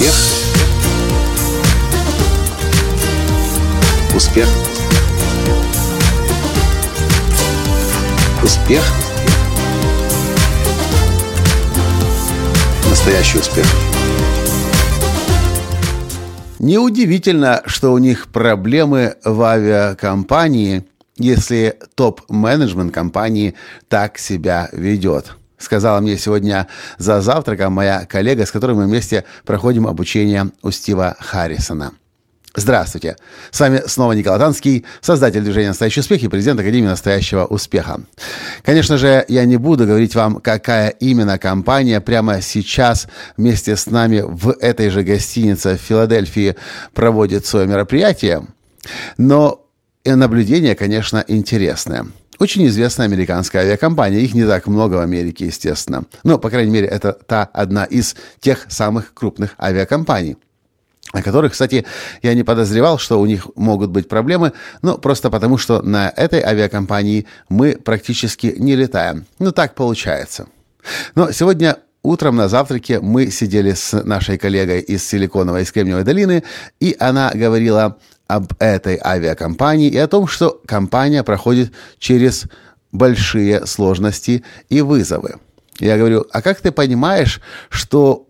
Успех. Успех. Успех. Настоящий успех. Неудивительно, что у них проблемы в авиакомпании, если топ-менеджмент компании так себя ведет. Сказала мне сегодня за завтраком моя коллега, с которой мы вместе проходим обучение у Стива Харрисона. Здравствуйте! С вами снова Николай Танский, создатель движения «Настоящий успех» и президент Академии «Настоящего успеха». Конечно же, я не буду говорить вам, какая именно компания прямо сейчас вместе с нами в этой же гостинице в Филадельфии проводит свое мероприятие, но наблюдение, конечно, интересное. Очень известная американская авиакомпания. Их не так много в Америке, естественно. Но, по крайней мере, это та одна из тех самых крупных авиакомпаний о которых, кстати, я не подозревал, что у них могут быть проблемы, ну, просто потому, что на этой авиакомпании мы практически не летаем. Ну, так получается. Но сегодня утром на завтраке мы сидели с нашей коллегой из Силиконовой, из Кремниевой долины, и она говорила об этой авиакомпании и о том, что компания проходит через большие сложности и вызовы. Я говорю, а как ты понимаешь, что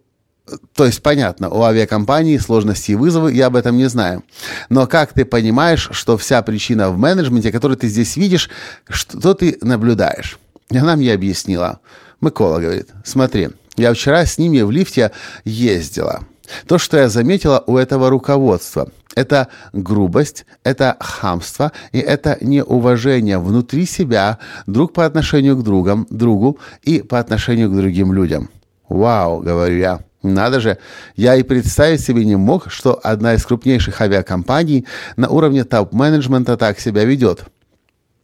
то есть, понятно, у авиакомпании сложности и вызовы, я об этом не знаю. Но как ты понимаешь, что вся причина в менеджменте, который ты здесь видишь, что ты наблюдаешь? И она мне объяснила. Микола говорит, смотри, я вчера с ними в лифте ездила. То, что я заметила у этого руководства, это грубость, это хамство и это неуважение внутри себя друг по отношению к другам, другу и по отношению к другим людям. Вау, говорю я. Надо же, я и представить себе не мог, что одна из крупнейших авиакомпаний на уровне топ-менеджмента так себя ведет.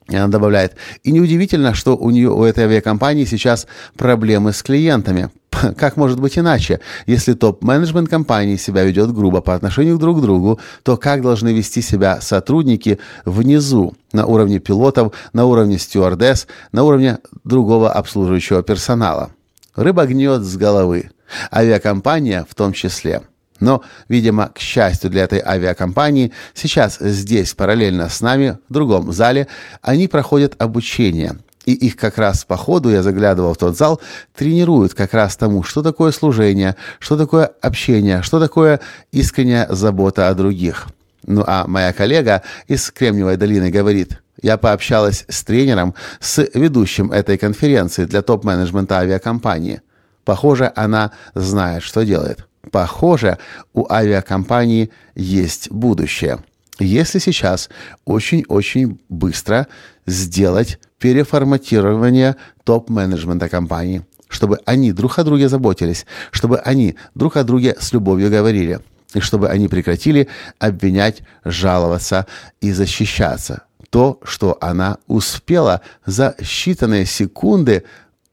И она добавляет, и неудивительно, что у нее, у этой авиакомпании сейчас проблемы с клиентами. Как может быть иначе? Если топ-менеджмент компании себя ведет грубо по отношению друг к другу, то как должны вести себя сотрудники внизу, на уровне пилотов, на уровне стюардесс, на уровне другого обслуживающего персонала? Рыба гнет с головы. Авиакомпания в том числе. Но, видимо, к счастью для этой авиакомпании, сейчас здесь, параллельно с нами, в другом зале, они проходят обучение. И их как раз по ходу, я заглядывал в тот зал, тренируют как раз тому, что такое служение, что такое общение, что такое искренняя забота о других. Ну а моя коллега из Кремниевой долины говорит, я пообщалась с тренером, с ведущим этой конференции для топ-менеджмента авиакомпании. Похоже, она знает, что делает. Похоже, у авиакомпании есть будущее. Если сейчас очень-очень быстро сделать переформатирование топ-менеджмента компании, чтобы они друг о друге заботились, чтобы они друг о друге с любовью говорили, и чтобы они прекратили обвинять, жаловаться и защищаться. То, что она успела за считанные секунды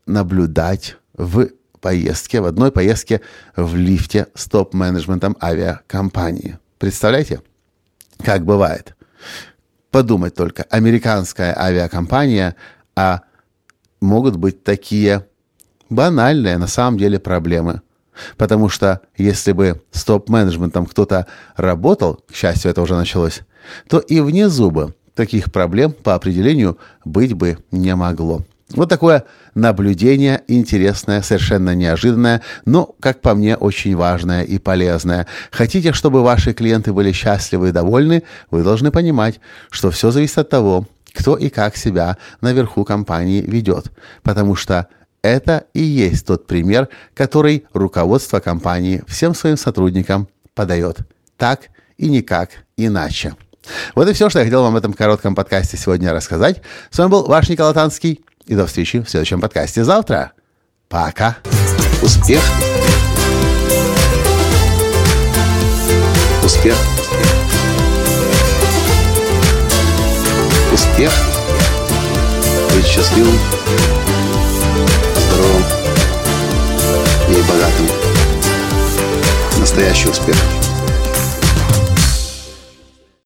наблюдать в поездке, в одной поездке в лифте с топ-менеджментом авиакомпании. Представляете, как бывает? Подумать только, американская авиакомпания, а могут быть такие банальные на самом деле проблемы. Потому что если бы с топ-менеджментом кто-то работал, к счастью, это уже началось, то и внизу бы таких проблем по определению быть бы не могло. Вот такое наблюдение интересное, совершенно неожиданное, но, как по мне, очень важное и полезное. Хотите, чтобы ваши клиенты были счастливы и довольны, вы должны понимать, что все зависит от того, кто и как себя наверху компании ведет. Потому что это и есть тот пример, который руководство компании всем своим сотрудникам подает. Так и никак иначе. Вот и все, что я хотел вам в этом коротком подкасте сегодня рассказать. С вами был ваш Николай Танский. И до встречи в следующем подкасте завтра. Пока. Успех. Успех. Успех. Быть счастливым, здоровым и богатым. Настоящий успех.